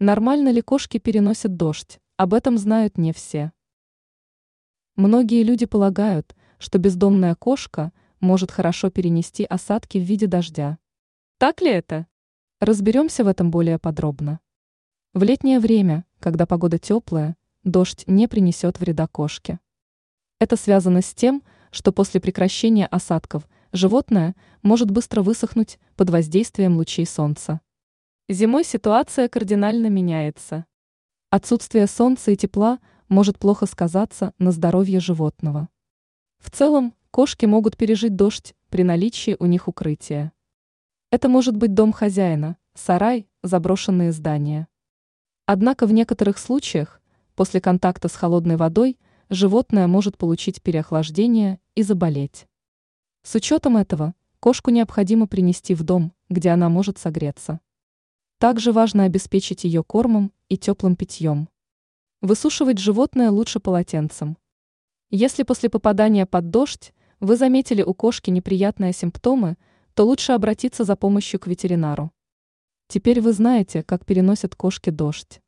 Нормально ли кошки переносят дождь? Об этом знают не все. Многие люди полагают, что бездомная кошка может хорошо перенести осадки в виде дождя. Так ли это? Разберемся в этом более подробно. В летнее время, когда погода теплая, дождь не принесет вреда кошке. Это связано с тем, что после прекращения осадков животное может быстро высохнуть под воздействием лучей солнца. Зимой ситуация кардинально меняется. Отсутствие солнца и тепла может плохо сказаться на здоровье животного. В целом, кошки могут пережить дождь при наличии у них укрытия. Это может быть дом хозяина, сарай, заброшенные здания. Однако в некоторых случаях, после контакта с холодной водой, животное может получить переохлаждение и заболеть. С учетом этого, кошку необходимо принести в дом, где она может согреться. Также важно обеспечить ее кормом и теплым питьем. Высушивать животное лучше полотенцем. Если после попадания под дождь вы заметили у кошки неприятные симптомы, то лучше обратиться за помощью к ветеринару. Теперь вы знаете, как переносят кошки дождь.